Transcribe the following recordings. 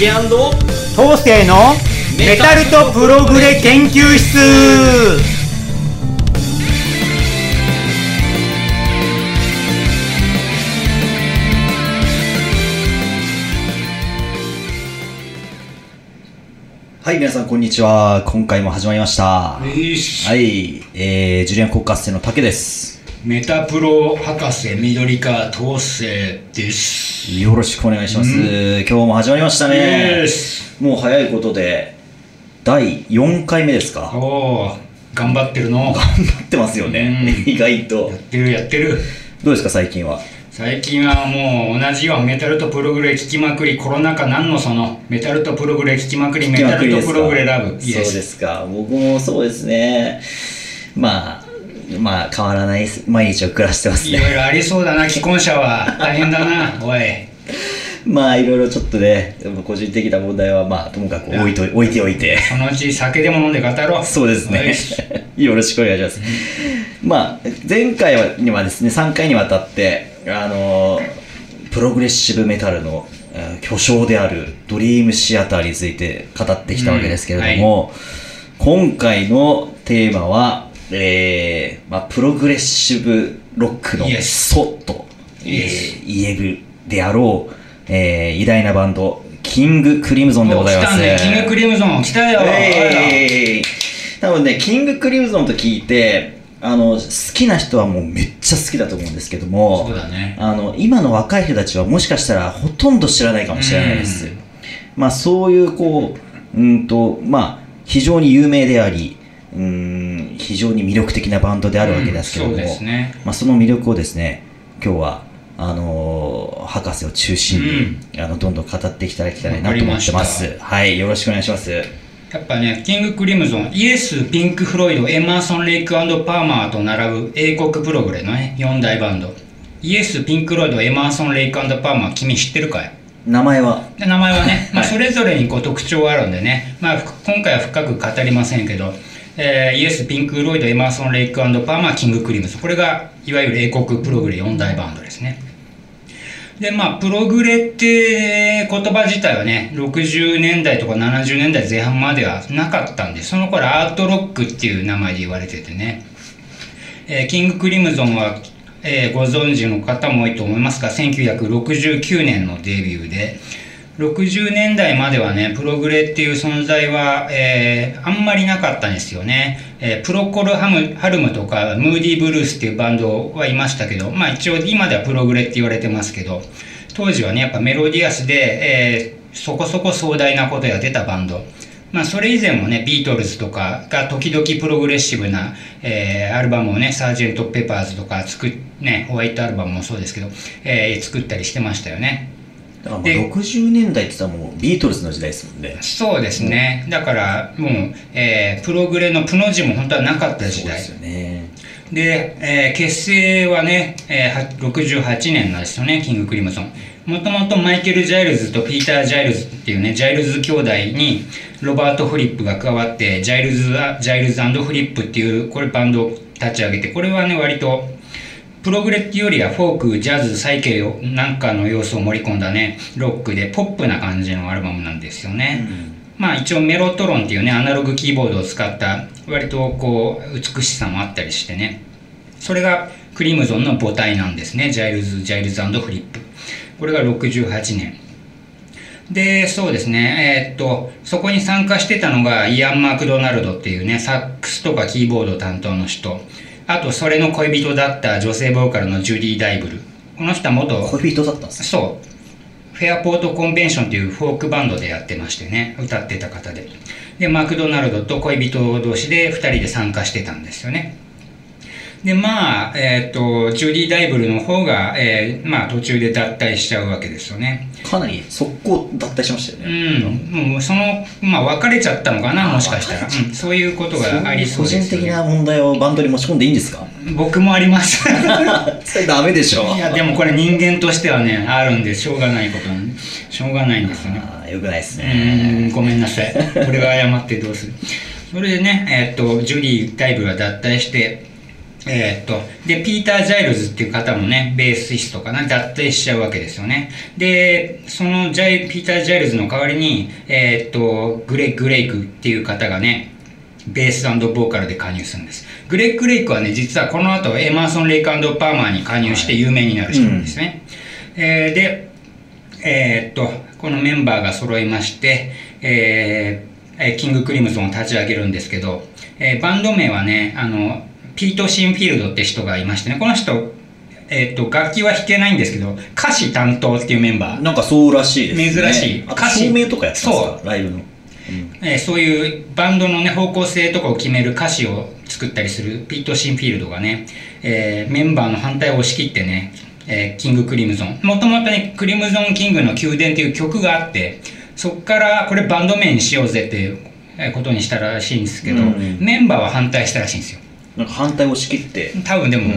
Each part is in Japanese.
ケ東勢のメタルとプログレ研究室はい、皆さんこんにちは。今回も始まりました。はい、えー、ジュリアン国家生の竹です。メタプロ博士緑川東生です。よろしくお願いします。今日も始まりましたね。もう早いことで、第4回目ですか？おお、頑張ってるの。頑張ってますよね。意外とや。ってるやってる。どうですか、最近は？最近はもう同じよメタルとプログレ聞きまくりコロナ禍なんのそのメタルとプログレ聞きまくりメタルとプログレラブそうですか。僕もそうですね。まあ、まあ、変わらない毎日を暮らしてますね。いろいろありそうだな。既婚者は大変だな。おい。まあ、いろいろちょっとね、個人的な問題は、まあ、ともかく置いとい置いておいて。そのうち酒でも飲んで語ろう。そうですね。よろしくお願いします。まあ、前回はにはですね、3回にわたって、あのープログレッシブメタルの、えー巨匠であるドリームシアターについて語ってきたわけですけれども、今回のテーマは、えーまあ、プログレッシブロックの祖と、えー言えるであろう、えー偉大なバンド、キングクリムゾンでございます。来たね。キングクリムゾン来たよ、えー多分ね、キングクリムゾンと聞いて、あの、好きな人はもうめっちゃ好きだと思うんですけども、そうだね。あの、今の若い人たちはもしかしたらほとんど知らないかもしれないです。うん。まあそういうこう、うんと、まあ、非常に有名であり、うん、非常に魅力的なバンドであるわけですけれども、うんそね。まあその魅力をですね、今日は、あのー博士を中心に、あの、どんどん語っていきたいなと思ってます。はい、よろしくお願いします。やっぱね、キング・クリムゾン、イエス、ピンク・フロイド、エマーソン・レイクパーマーと並ぶ英国プログレのね、4大バンド。イエス、ピンク・フロイド、エマーソン・レイクパーマー、君知ってるかい？名前は？で名前はね、まあ、はい。それぞれにこう特徴があるんでね、まあ、ふ今回は深く語りませんけど、えーイエス、ピンク・フロイド、エマーソン・レイクパーマー、キング・クリムゾン。これが、いわゆる英国プログレ4大バンドですね。で、まあ、プログレって言葉自体はね、60年代とか70年代前半まではなかったんで、その頃アートロックっていう名前で言われててね、えーキング・クリムゾンは、えーご存知の方も多いと思いますが、1969年のデビューで、60年代まではね、プログレっていう存在は、えーあんまりなかったんですよね。えープロコルハムハルムとか、ムーディーブルースっていうバンドはいましたけど、まあ一応今ではプログレって言われてますけど、当時はね、やっぱメロディアスで、えーそこそこ壮大な音が出たバンド。まあそれ以前もね、ビートルズとかが時々プログレッシブな、えーアルバムをね、サージェント・ペパーズとか作っ、ね、ホワイトアルバムもそうですけど、えー作ったりしてましたよね。だからもうで60年代って言ったらもうビートルズの時代ですもんね。そうですね。だから、もう、えープログレのプの字も本当はなかった時代。ですよね。で、えー結成はね、えーは68年なんですよね、キング・クリムゾン。もともとマイケル・ジャイルズとピーター・ジャイルズっていうね、ジャイルズ兄弟にロバート・フリップが加わって、ジャイルズ・ジャイルズフリップっていう、これバンドを立ち上げて、これはね、割と、プログレっていうよりはフォーク、ジャズ、サイケなんかの要素を盛り込んだね、ロックでポップな感じのアルバムなんですよね。まあ一応メロトロンっていうね、アナログキーボードを使った割とこう美しさもあったりしてね。それがクリムゾンの母体なんですね。ジャイルズ、ジャイルズフリップ。これが68年。で、そうですね。えーっと、そこに参加してたのがイアン・マクドナルドっていうね、サックスとかキーボード担当の人。あと、それの恋人だった女性ボーカルのジュディ・ダイブル。この人は元、恋人だったんですそう。フェアポートコンベンションというフォークバンドでやってましてね、歌ってた方で。で、マクドナルドと恋人同士で2人で参加してたんですよね。で、まあ、えっ、と、ジュディ・ダイブルの方が、えーまあ途中で脱退しちゃうわけですよね。かなり速攻脱退しましたようね。ん、もうその、まあ別れちゃったのかな、もしかしたら。うん、そういうことがありそう個ですよね。人的な問題をバンドに持ち込んでいいんですか？僕もあります。それダメでしょ。いや、でもこれ人間としてはね、あるんで、しょうがないことなんでしょうがないんですよね。あーよくないですうね。ーんごめんなさい。俺が謝ってどうする。それでね、えーっと、ジュディ・ダイブルが脱退して、えーっと、で、ピーター・ジャイルズっていう方もね、ベーシストかな、脱退しちゃうわけですよね。で、そのジャイ、ピーター・ジャイルズの代わりに、えーっと、グレッグ・レイクっていう方がね、ベースボーカルで加入するんです。グレッグ・レイクはね、実はこの後、エマーソン・レイクパーマーに加入して有名になる人なんですね。えーで、えーっと、このメンバーが揃いまして、えーえーキング・クリムゾンを立ち上げるんですけど、えーバンド名はね、あの、ピート・シンフィールドって人がいましてね、この人、えーっと、楽器は弾けないんですけど、歌詞担当っていうメンバー、なんかそうらしいですね。珍しいあと照明とかやってますか？そライブの。えーそういうバンドのね、方向性とかを決める歌詞を作ったりするピート・シンフィールドがね、えーメンバーの反対を押し切ってね、えーキング・クリムゾン。もともとね、クリムゾン・キングの宮殿っていう曲があって、そっからこれバンド名にしようぜっていうえーことにしたらしいんですけど、うんメンバーは反対したらしいんですよ。なんか反対を押し切って。多分でも、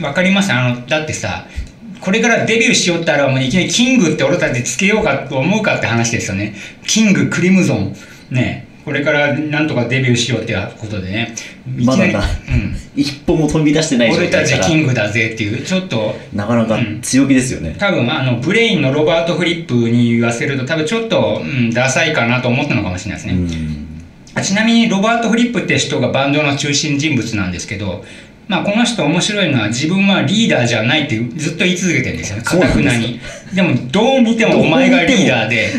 わかりますあの、だってさ、これからデビューしよったらもういきなりキングって俺たちつけようかと思うかって話ですよね。キング、クリムゾン。ね。これからなんとかデビューしようってことでね。まだなうん。一歩も飛び出してない状俺たちキングだぜっていう、ちょっと、なかなか強気ですよね。多分あの、ブレインのロバート・フリップに言わせると多分ちょっと、うん、ダサいかなと思ったのかもしれないですね。うんあちなみにロバート・フリップって人がバンドの中心人物なんですけど、まあ、この人面白いのは自分はリーダーじゃないってずっと言い続けてるんですよね。か？たくなに。でもどう見てもお前がリーダーで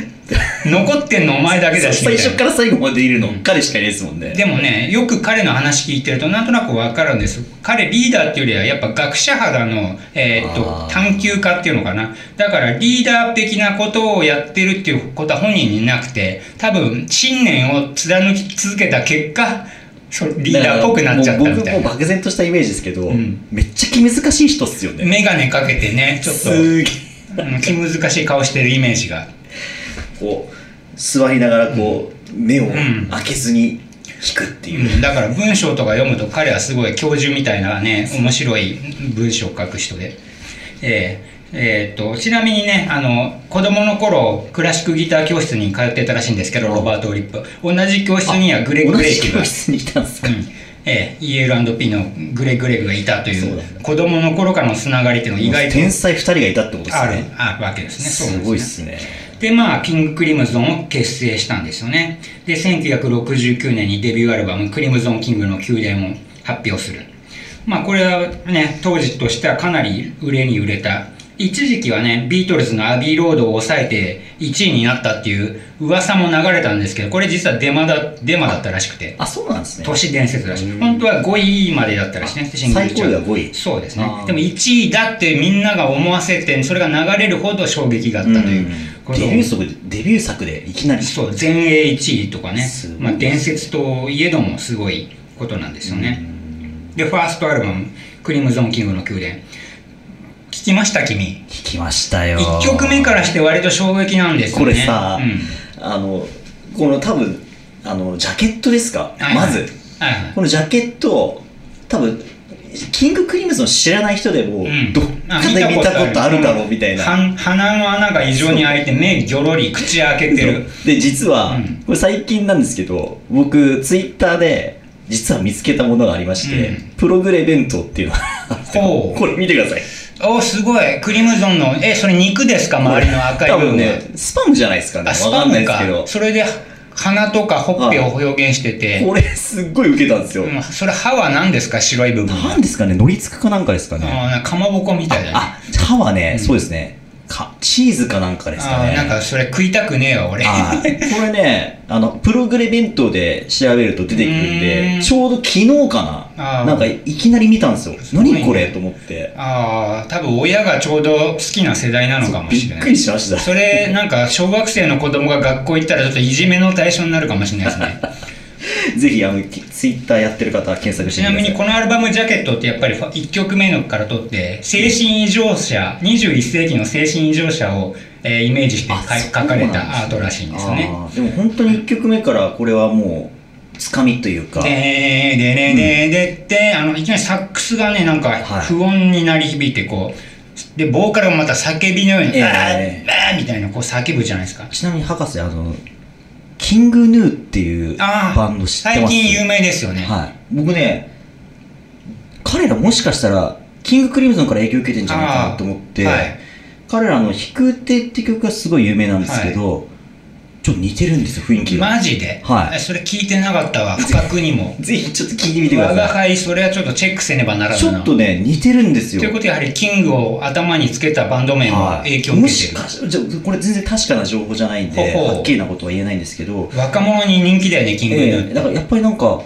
残ってんのお前だけだし最初から最後までいるの彼しかいないですもんね。でもねよく彼の話聞いてるとなんとなくわかるんです。彼リーダーっていうよりはやっぱ学者肌の、えーっと探求家っていうのかな。だからリーダー的なことをやってるっていうことは本人になくて多分信念を貫き続けた結果そうリーダーっぽくなっちゃったみたいな。僕も漠然としたイメージですけど、ん。めっちゃ気難しい人っすよね。眼鏡かけてねちょっと。気難しい顔してるイメージが。こう、座りながらこう、目をん。開けずに弾くっていう。うん。だから文章とか読むと彼はすごい教授みたいなね面白い文章を書く人で、えーえーっとちなみにねあの子供の頃クラシックギター教室に通ってたらしいんですけどロバート・オリップ。同じ教室にはグレッグ・同レイクが。じ教室にいたんですか、うん。えー、EL&P のグレッグ・レイクがいたという子供の頃からのつながりっていうのが意外と。天才二人がいたってことですあるね。あわけですね。すごいっすね。で、まあ、キング・クリムゾンを結成したんですよね。で、1969年にデビューアルバム、クリムゾン・キングの宮殿を発表する。まあ、これはね、当時としてはかなり売れに売れた。一時期はね、ビートルズのアビーロードを抑えて1位になったっていう噂も流れたんですけど、これ実はデマだ、デマだったらしくて。あ、そうなんですね。都市伝説らしい。本当は5位までだったらしいね、シングルチャート最高位は5位そうですね。でも1位だってみんなが思わせて、それが流れるほど衝撃があったということをデビュー作で、デビュー作でいきなり。そう、全英1位とかねまあ、伝説といえどもすごいことなんですよね。で、ファーストアルバム、クリムゾン・キングの宮殿。聞きました君？聞きましたよ。1曲目からして割と衝撃なんですよこね。れさ、うんあの、この多分、あの、ジャケットですか、はいはいまず。はいはいこのジャケット、多分、キングクリムゾン知らない人でも、うん。どっかで見たことあるだろうみたいな。は鼻の穴が異常に開いて目ギョロリ口開けてる。で、実は、うん。これ最近なんですけど、僕、ツイッターで、実は見つけたものがありまして、うん。プログレ弁当っていうのがあって、これ見てください。おすごい。クリムゾンのえそれ肉ですか？周りの赤い部分は、多分ね、スパムじゃないですかね。あスわかんないですけど。それで鼻とかほっぺを表現してて、これすっごいウケたんですよ。うんそれ歯は何ですか？白い部分はなんですかね？乗りつくかなんかですかね？かかまぼこみたいだねあ、歯はね、そうですね。か、チーズかなんかですかね。なんかそれ食いたくねえわ俺はい。これね、あの、プログレ弁当で調べると出てくるんで、んちょうど昨日かな。なんかいきなり見たんですよ。ごいね。何これと思って。ああ多分親がちょうど好きな世代なのかもびっくしれないりしました。それなんか小学生の子供が学校行ったらちょっといじめの対象になるかもしれないですね。ぜひ、あの、ツイッターやってる方は検索してちなみにここのアルバムジャケットってやっぱり1曲目のから撮って精神異常者21世紀の精神異常者を、えーイメージしてか書かれたアートらしいんですよねでも本当に1曲目からこれはもう、つかみというか、でーでれででって、あのいきなりサックスがねなんかはい。不穏に鳴り響いてこうでボーカルもまた叫びのように「えーあーみたいなこう叫ぶじゃないですか。ちなみに博士、あの、キングヌーっていうバンド知ってます？最近有名ですよね、はい。僕ね、彼らもしかしたらキングクリムゾンから影響を受けてんじゃないかなと思って、はい。彼らの「飛空艇」って曲がすごい有名なんですけど、ちょっと似てるんですよ雰囲気が。マジで、はい。えそれ聞いてなかったわ。不覚にも。ぜひちょっと聞いてみてくだ我がさ輩それはちょっとチェックせねばならな。ちょっとね似てるんですよ。ということはやはりキングを頭につけたバンド名も影響を受もけてる、しかしじゃあこれ全然確かな情報じゃないんでほうほう。はっきりなことは言えないんですけど、若者に人気だよねキングヌー。ええだからやっぱりなんか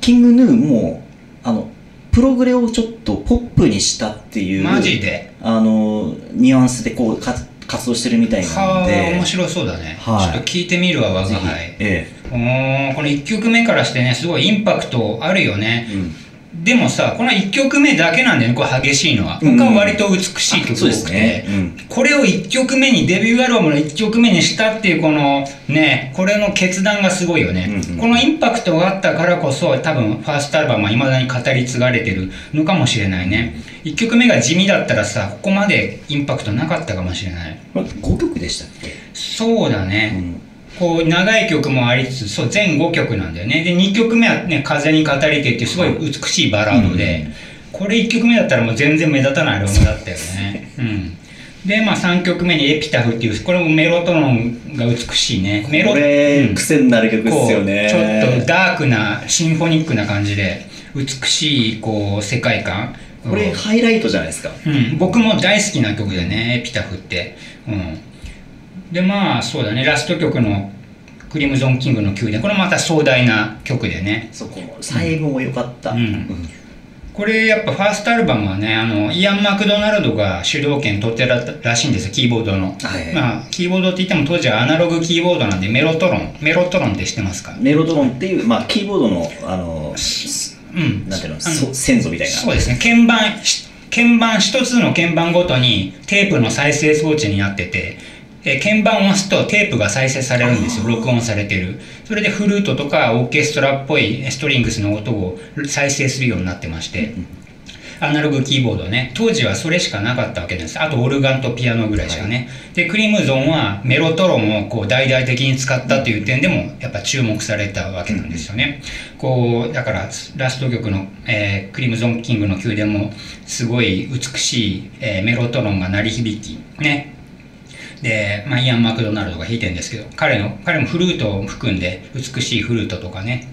キングヌーもあのプログレをちょっとポップにしたっていうマジで？あのニュアンスでこうか活動してるみたいなんはあで面白そうだね、はい。ちょっと聞いてみるわ我が輩えおーこの1曲目からしてねすごいインパクトあるよね。え、うんでもさこの1曲目だけなんだよねこれ激しいのは。うん。他は割と美しい曲多くて、ね、うん。これを1曲目にデビューアルバムの1曲目にしたっていうこのねこれの決断がすごいよね、うんうん。このインパクトがあったからこそ多分ファーストアルバムはいまだに語り継がれてるのかもしれないね。1曲目が地味だったらさここまでインパクトなかったかもしれない。これ5曲でしたっけ、そうだうね、んこう長い曲もありつつそう全5曲なんだよね。で2曲目はね「風に語りて」っていうすごい美しいバラードで、これ1曲目だったらもう全然目立たないアルバムだったよね。うん。でまあ3曲目に「エピタフ」っていうこれもメロトロンが美しいね。メロこれ、うん。癖になる曲ですよね。ちょっとダークなシンフォニックな感じで美しいこう世界観。これハイライトじゃないですか。うん、僕も大好きな曲でね、エピタフって。うん、で、まあ、そうだね、ラスト曲のクリムゾン・キングの宮殿、これまた壮大な曲でね。そこも最後も良かった、うん。これやっぱファーストアルバムはね、あの、イアン・マクドナルドが主導権取ってたらしいんですよ、キーボードの。はいまあ、キーボードって言っても当時はアナログキーボードなんで、メロトロン。メロトロンって知ってますかメロドロンっていう、まあ、キーボードのあのうん。なんていうのあそ先祖みたいな。そうですね。鍵盤し鍵盤一つの鍵盤ごとにテープの再生装置になっててえー鍵盤を押すとテープが再生されるんですよ。録音されてる。それでフルートとかオーケストラっぽいストリングスの音を再生するようになってまして。アナログキーボードね。当時はそれしかなかったわけです。あとオルガンとピアノぐらいしかね、でクリムゾンはメロトロンをこう大々的に使ったという点でもやっぱ注目されたわけなんですよね、こうだからラスト曲の、えークリムゾンキングの宮殿もすごい美しい、えーメロトロンが鳴り響きねで、まあ、イアン・マクドナルドが弾いてるんですけど彼の彼もフルートを含んで美しいフルートとかね。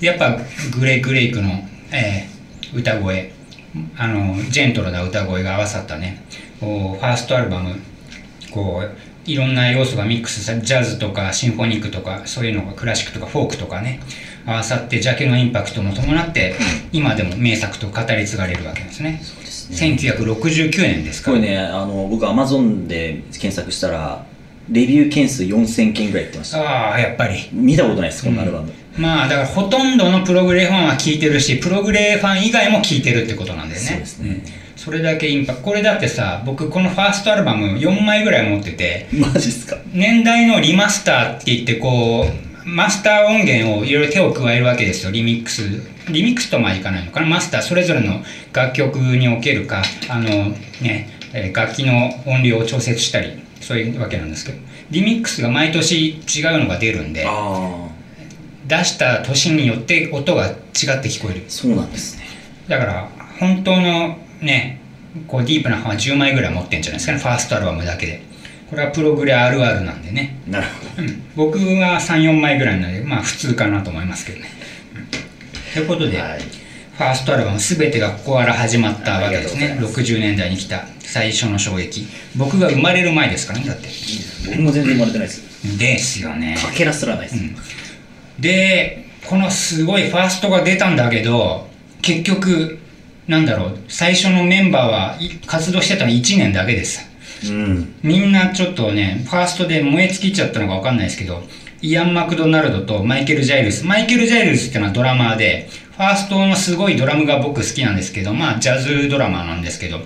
やっぱグレイ・グレイクの、えー歌声あのジェントルな歌声が合わさったね。こうファーストアルバムこういろんな要素がミックスさジャズとかシンフォニックとかそういうのがクラシックとかフォークとかね合わさってジャケのインパクトも伴って今でも名作と語り継がれるわけですね。ね1969年ですからこれねあの僕アマゾンで検索したらレビュー件数4000件ぐらいやってましたああやっぱり。見たことないですこのアルバム、まあだからほとんどのプログレファンは聴いてるしプログレファン以外も聴いてるってことなんだよね。そうですね。ん。それだけインパクトこれだってさ僕このファーストアルバム4枚ぐらい持っててマジっすか。年代のリマスターって言ってこうマスター音源をいろいろ手を加えるわけですよ。リミックス。リミックスとまでいかないのかな。マスターそれぞれの楽曲におけるかあのねえー楽器の音量を調節したりそういうわけなんですけど。リミックスが毎年違うのが出るんで出した年によって音が違って聞こえる。そうなんですね。だから本当のねこうディープなファンは10枚ぐらい持ってんじゃないですかね。ファーストアルバムだけでこれはプログレあるあるなんでね。なるほうん、僕は34枚ぐらいなのでまあ普通かなと思いますけどね。ということで、はい。ファーストアルバム全てがここから始まったわけですね。ありがとうござい60年代に来た最初の衝撃。僕が生まれる前ですからね。だってど僕も全然生まれてないです。ですよね。かけらすらないです、でこのすごいファーストが出たんだけど結局なんだろう最初のメンバーはい活動してたの1年だけですうんみんなちょっとね、ファーストで燃え尽きちゃったのかわかんないですけど、イアン・マクドナルドとマイケル・ジャイルス。マイケル・ジャイルスってのはドラマーで、ファーストのすごいドラムが僕好きなんですけど、まあジャズドラマーなんですけど、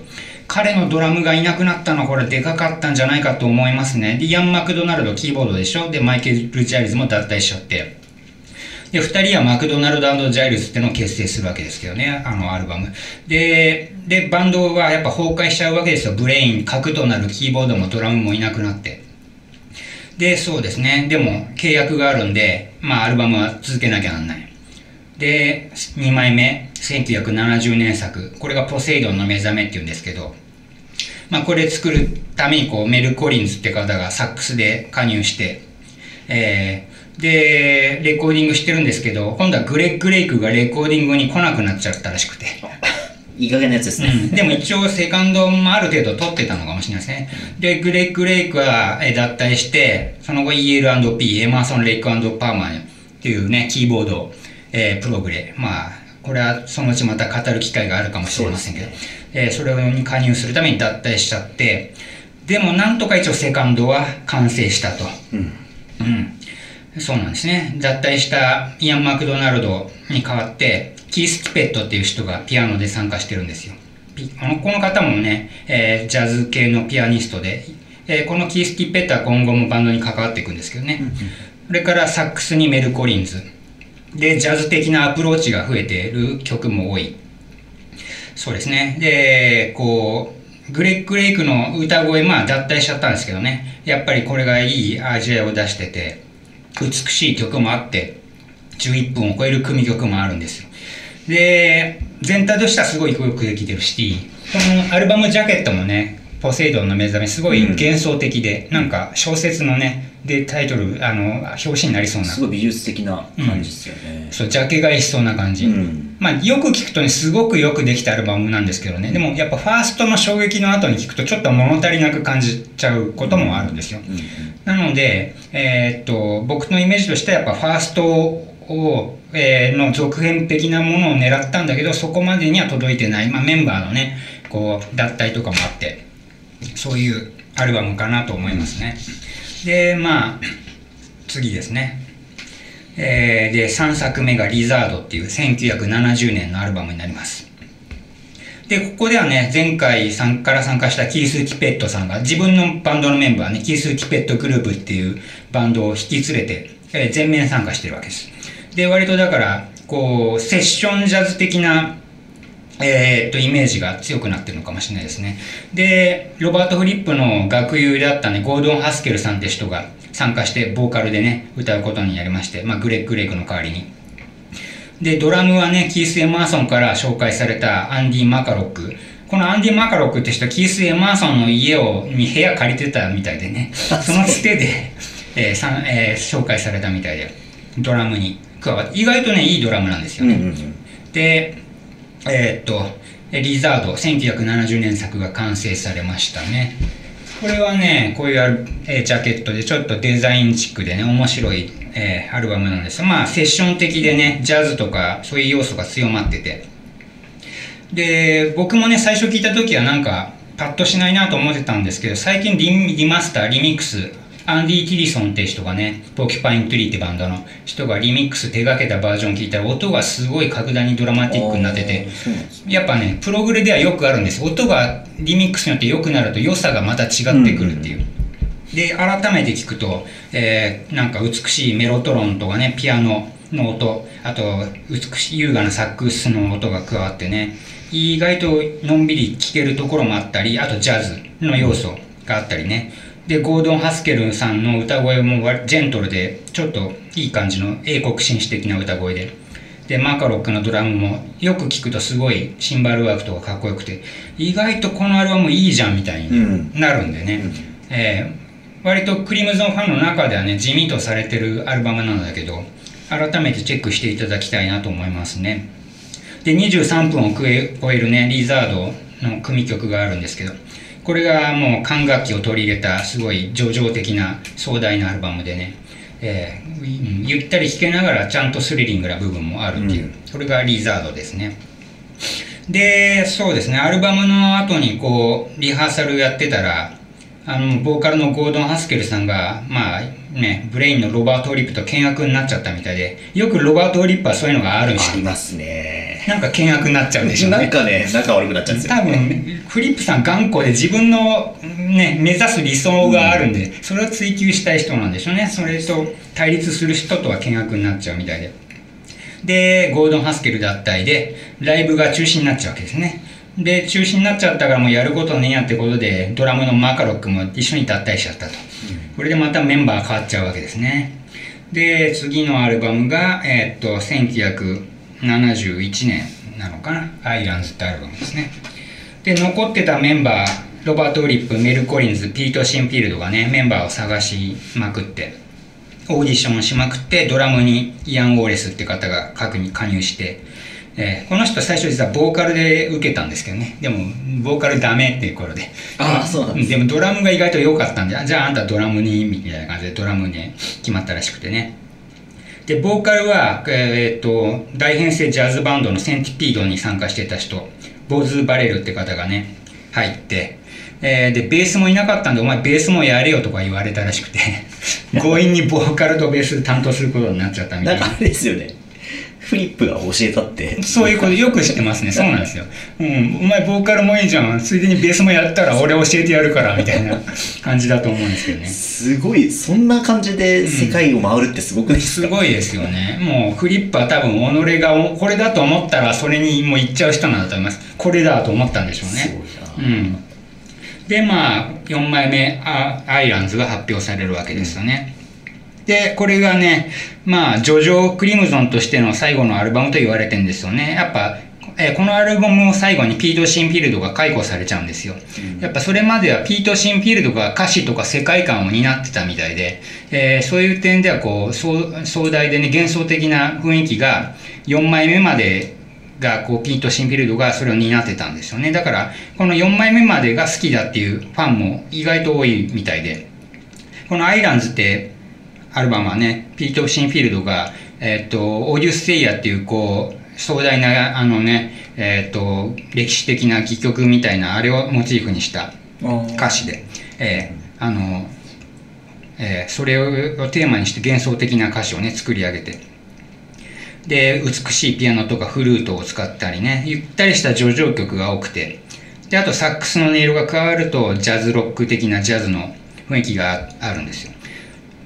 彼のドラムがいなくなったのはこれでかかったんじゃないかと思いますね。で、イアン・マクドナルドキーボードでしょ？で、マイケル・ジャイルスも脱退しちゃって。で、二人はマクドナルドジャイルスってのを結成するわけですけどね、あのアルバム。で、で、バンドはやっぱ崩壊しちゃうわけですよ。ブレイン、核となるキーボードもドラムもいなくなって。で、そうですね。でも、契約があるんで、まあ、アルバムは続けなきゃなんない。で、2枚目、1970年作。これがポセイドンの目覚めっていうんですけど、まあこれ作るためにこうメル・コリンズって方がサックスで加入して、えー、で、レコーディングしてるんですけど、今度はグレッグ・レイクがレコーディングに来なくなっちゃったらしくて。いい加減なやつですね。うん、でも一応セカンドもある程度取ってたのかもしれないですね。で、グレッグ・レイクは脱退して、その後 EL&P、エマーソン・レイクパーマーっていうね、キーボード、えー、プログレ。まあ、これはそのうちまた語る機会があるかもしれませんけど、えー、それに加入するために脱退しちゃって、でもなんとか一応セカンドは完成したと。うん。うん。そうなんですね。脱退したイアン・マクドナルドに代わって、キース・キペットっていう人がピアノで参加してるんですよ。あのこの方もね、えー、ジャズ系のピアニストで、えー、このキース・キペットは今後もバンドに関わっていくんですけどね。それからサックスにメル・コリンズ。で、ジャズ的なアプローチが増えている曲も多い。そうですね。で、こう、グレッグ・レイクの歌声、まあ脱退しちゃったんですけどね。やっぱりこれがいい味わいを出してて、美しい曲もあって、11分を超える組曲もあるんですよ。で、全体としてはすごいよくできてるし、このアルバムジャケットもね、ポセイドンの目覚めすごい幻想的で、うん、なんか小説のね、でタイトル、あの、表紙になりそうな。すごい美術的な感じですよね。うん、そう、ジャケ買いしそうな感じ。うん、まあ、よく聞くとね、すごくよくできたアルバムなんですけどね、でもやっぱファーストの衝撃の後に聞くとちょっと物足りなく感じちゃうこともあるんですよ。なので、えー、っと、僕のイメージとしてはやっぱファーストをえー、の続編的なものを狙ったんだけど、そこまでには届いてない。まあメンバーのね、こう、脱退とかもあって、そういうアルバムかなと思いますね。で、まあ、次ですね。えー、で、3作目がリザードっていう1970年のアルバムになります。で、ここではね、前回から参加したキース・キペットさんが自分のバンドのメンバーね、キース・キペットグループっていうバンドを引き連れて、えー、全面参加してるわけです。で、割とだから、こう、セッションジャズ的な、えー、っと、イメージが強くなってるのかもしれないですね。で、ロバート・フリップの学友であったね、ゴードン・ハスケルさんって人が参加して、ボーカルでね、歌うことになりまして、まあ、グレッグ・レイクの代わりに。で、ドラムはね、キース・エマーソンから紹介されたアンディ・マカロック。このアンディ・マカロックって人はキース・エマーソンの家を、に部屋借りてたみたいでね、そのつてで、えーさえー、紹介されたみたいで、ドラムに。加わって意外とねいいドラムなんですよね、うんうんうん、でえー、っとリザード1970年作が完成されましたね。これはねこういう、え、ジャケットでちょっとデザインチックでね面白い、えー、アルバムなんです。まあセッション的でねジャズとかそういう要素が強まってて。で僕もね最初聞いた時はなんかパッとしないなと思ってたんですけど最近リ、リマスターリミックスアンディ・ティリソンって人がね、ポキュパイン・トゥリーってバンドの人がリミックス手掛けたバージョン聞いたら音がすごい格段にドラマティックになってて、やっぱね、プログレではよくあるんです。音がリミックスによって良くなると良さがまた違ってくるっていう。で、改めて聞くと、えー、なんか美しいメロトロンとかね、ピアノの音、あと美しい優雅なサックスの音が加わってね、意外とのんびり聴けるところもあったり、あとジャズの要素があったりね、で、ゴードン・ハスケルさんの歌声もジェントルで、ちょっといい感じの英国紳士的な歌声で。で、マカロックのドラムもよく聞くとすごいシンバルワークとかかっこよくて、意外とこのアルバムいいじゃんみたいになるんでね。うん、えー、割とクリムゾンファンの中ではね、地味とされてるアルバムなんだけど、改めてチェックしていただきたいなと思いますね。で、23分を超えるね、リザードの組曲があるんですけど、これがもう管楽器を取り入れたすごい叙情的な壮大なアルバムでね、えー、ゆったり弾けながらちゃんとスリリングな部分もあるっていう、うん、これがリザードですね。で、そうですね、アルバムの後にこう、リハーサルやってたら、あの、ボーカルのゴードン・ハスケルさんが、まあね、ブレインのロバート・オリップと険悪になっちゃったみたいで、よくロバート・オリップはそういうのがあるんですよ。ありますね。なんか険悪になっちゃうんでしょうね。なんかね、仲悪くなっちゃうんですよ。多分、フリップさん頑固で自分のね、目指す理想があるんで、それを追求したい人なんでしょうね。それと対立する人とは険悪になっちゃうみたいで。で、ゴードン・ハスケル脱退で、ライブが中止になっちゃうわけですね。で、中止になっちゃったからもうやることねえやってことで、ドラムのマカロックも一緒に脱退しちゃったと。これでまたメンバー変わっちゃうわけですね。で、次のアルバムが、えー、っと、1971年なのかな「アイランズ」ってアルバムですね。で残ってたメンバーロバート・ウリップメル・コリンズピート・シンフィールドがねメンバーを探しまくってオーディションしまくってドラムにイアン・ウォーレスって方が各に加入して、えーこの人最初実はボーカルで受けたんですけどね。でもボーカルダメっていう頃で。あーそうなんです。でもドラムが意外と良かったんでじゃああんたドラムにみたいな感じでドラムに決まったらしくてねでボーカルは、えーっと大編成ジャズバンドのセンティピードに参加してた人。ボズ・バレルって方がね入って、えーでベースもいなかったんでお前ベースもやれよとか言われたらしくて。強引にボーカルとベース担当することになっちゃったみたな。ないんかあれですよね。フリップが教えたって。そういうことよく知ってますね。そうなんですよ。うん、お前ボーカルもいいじゃん。ついでにベースもやったら俺教えてやるから、みたいな 感じだと思うんですけどね。すごい、そんな感じで世界を回るってすごくないですか、すごいですよね。もうフリップは多分己がおこれだと思ったらそれにもう行っちゃう人なんだと思います。これだと思ったんでしょうね。うん。で、まあ、4枚目、あアイランズが発表されるわけですよね。で、これがね、まあ、ジョジョ・クリムゾンとしての最後のアルバムと言われてるんですよね。やっぱ、えーこのアルバムを最後にピート・シンフィールドが解雇されちゃうんですよ。やっぱそれまではピート・シンフィールドが歌詞とか世界観を担ってたみたいで、えーそういう点ではこう壮壮大でね幻想的な雰囲気が4枚目までがこうピート・シンフィールドがそれを担ってたんですよねだからこの4枚目までが好きだっていうファンも意外と多いみたいでこの「アイランズ」ってアルバムはねピート・シンフィールドが、えっとオーディウス・セイヤっていうこう壮大なあのねえっと歴史的な戯曲みたいなあれをモチーフにした歌詞で、えーあの、えーそれをテーマにして幻想的な歌詞をね作り上げてで美しいピアノとかフルートを使ったりねゆったりした叙情曲が多くてであとサックスの音色が加わるとジャズロック的なジャズの雰囲気があるんですよ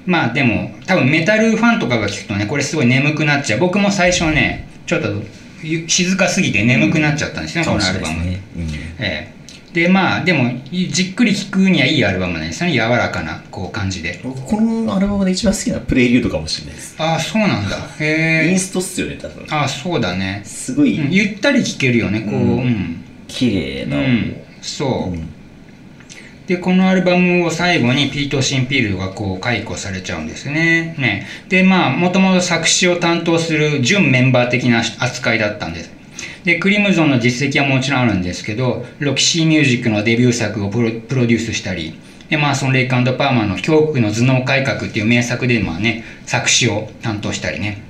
まあでも多分メタルファンとかが聞くとねこれすごい眠くなっちゃう。僕も最初ねちょっとゆ静かすぎて眠くなっちゃったんですね、このアルバム、ね。ええ。でまあでもじっくり聴くにはいいアルバムなんですよね。柔らかなこう感じで。僕、このアルバムで一番好きなプレイリュードかもしれないです。ああそうなんだ。へえ。インストっすよね、多分。ああそうだね、すごいうん。ゆったり聴けるよねこう。うん。うん、綺麗な。うん。そう、うんでこのアルバムを最後にピート・シンピールがこう解雇されちゃうんですね。ね。でまあもともと作詞を担当する準メンバー的な扱いだったんです。でクリムゾンの実績はもちろんあるんですけどロキシーミュージックのデビュー作をプロデュースしたりでまあそのレイクパーマーの恐怖の頭脳改革っていう名作でまあね作詞を担当したりね。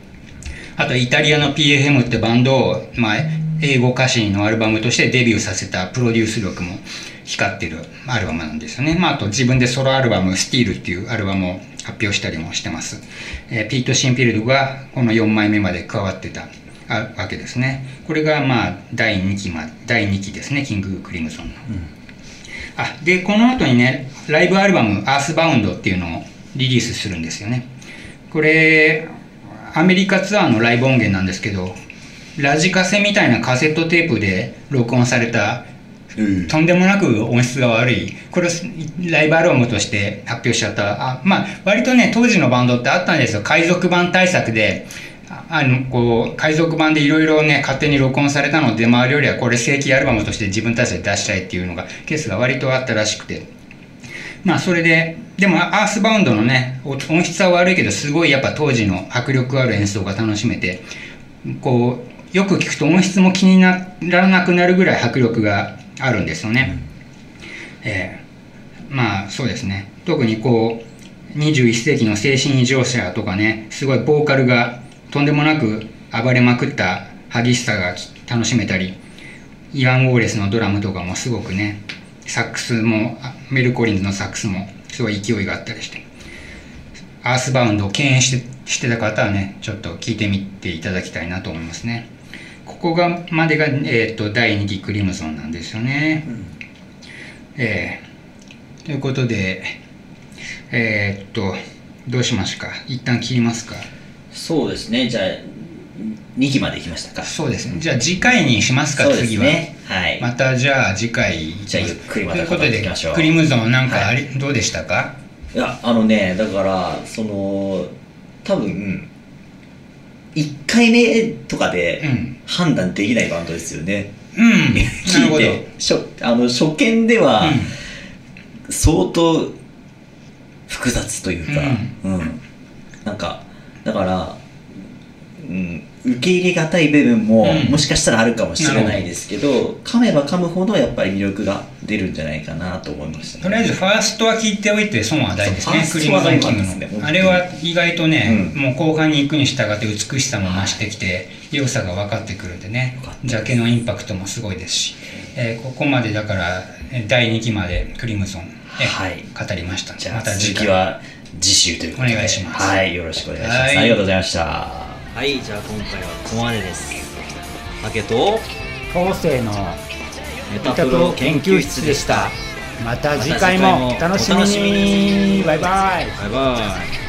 あとイタリアの PFM ってバンドを、まあ、英語歌詞のアルバムとしてデビューさせたプロデュース力も光ってるアルバムなんですよね。まあ、あと自分でソロアルバム「スティールっていうアルバムを発表したりもしてます。えーピート・シンフィールドがこの4枚目まで加わってたあわけですね。これがまあ第2期ま第2期ですね、キング・クリムゾンの。あでこの後にねライブアルバム「アースバウンド」っていうのをリリースするんですよねこれアメリカツアーのライブ音源なんですけどラジカセみたいなカセットテープで録音されたうんとんでもなく音質が悪い。これをライブアルバムとして発表しちゃった。あまあ割とね当時のバンドってあったんですよ。海賊版対策で。あのこう海賊版でいろいろね勝手に録音されたので周りよりはこれ正規アルバムとして自分たちで出したいっていうのがケースが割とあったらしくて。まあそれででもアースバウンドのね音質は悪いけどすごいやっぱ当時の迫力ある演奏が楽しめてこうよく聞くと音質も気にならなくなるぐらい迫力があるんですよね。えーまあそうですね。特にこう21世紀の精神異常者とかねすごいボーカルがとんでもなく暴れまくった激しさが楽しめたりイワン・ウォーレスのドラムとかもすごくねサックスもあメル・コリンズのサックスもすごい勢いがあったりしてアースバウンドを敬遠してしてた方はねちょっと聞いてみていただきたいなと思いますねここがまでが、えー、と第2期クリムゾンなんですよね、えー。ということでえーっとどうしますか一旦切りますか？そうですね、じゃあ、2期まで行きましたか。そうですね。じゃあ次回にしますか？そうです次は。ね。はい。またじゃあ次回。じゃあゆっくりまたということでクリムゾンなんかあり、どうでしたか？いや、あのね、だから、その、多分、1回目とかで、うん判断できないバンドですよね。うん。聞いて。初あの初見では相当複雑というか、うん。なんかだから、うん、受け入れがたい部分も、うん。もしかしたらあるかもしれないですけど噛めば噛むほどやっぱり魅力が出るんじゃないかなと思いました、ね、とりあえずファーストは聞いておいて損はないですね。クリムゾンキングファーストは大事ですね。のあれは意外とね、うん。もう後半に行くに従って美しさも増してきて良さが分かってくるんでね。ジャケのインパクトもすごいですし、えーここまでだからえー第2期までクリムゾン、えはい。語りましたじゃあまた続きは次週ということで。お願いします。はいよろしくお願いします、はいありがとうございましたはいじゃあ今回はここまでです。竹と後世のメメタプロ研究室でした。また次回もお楽しみに。バイバイ。バイバイ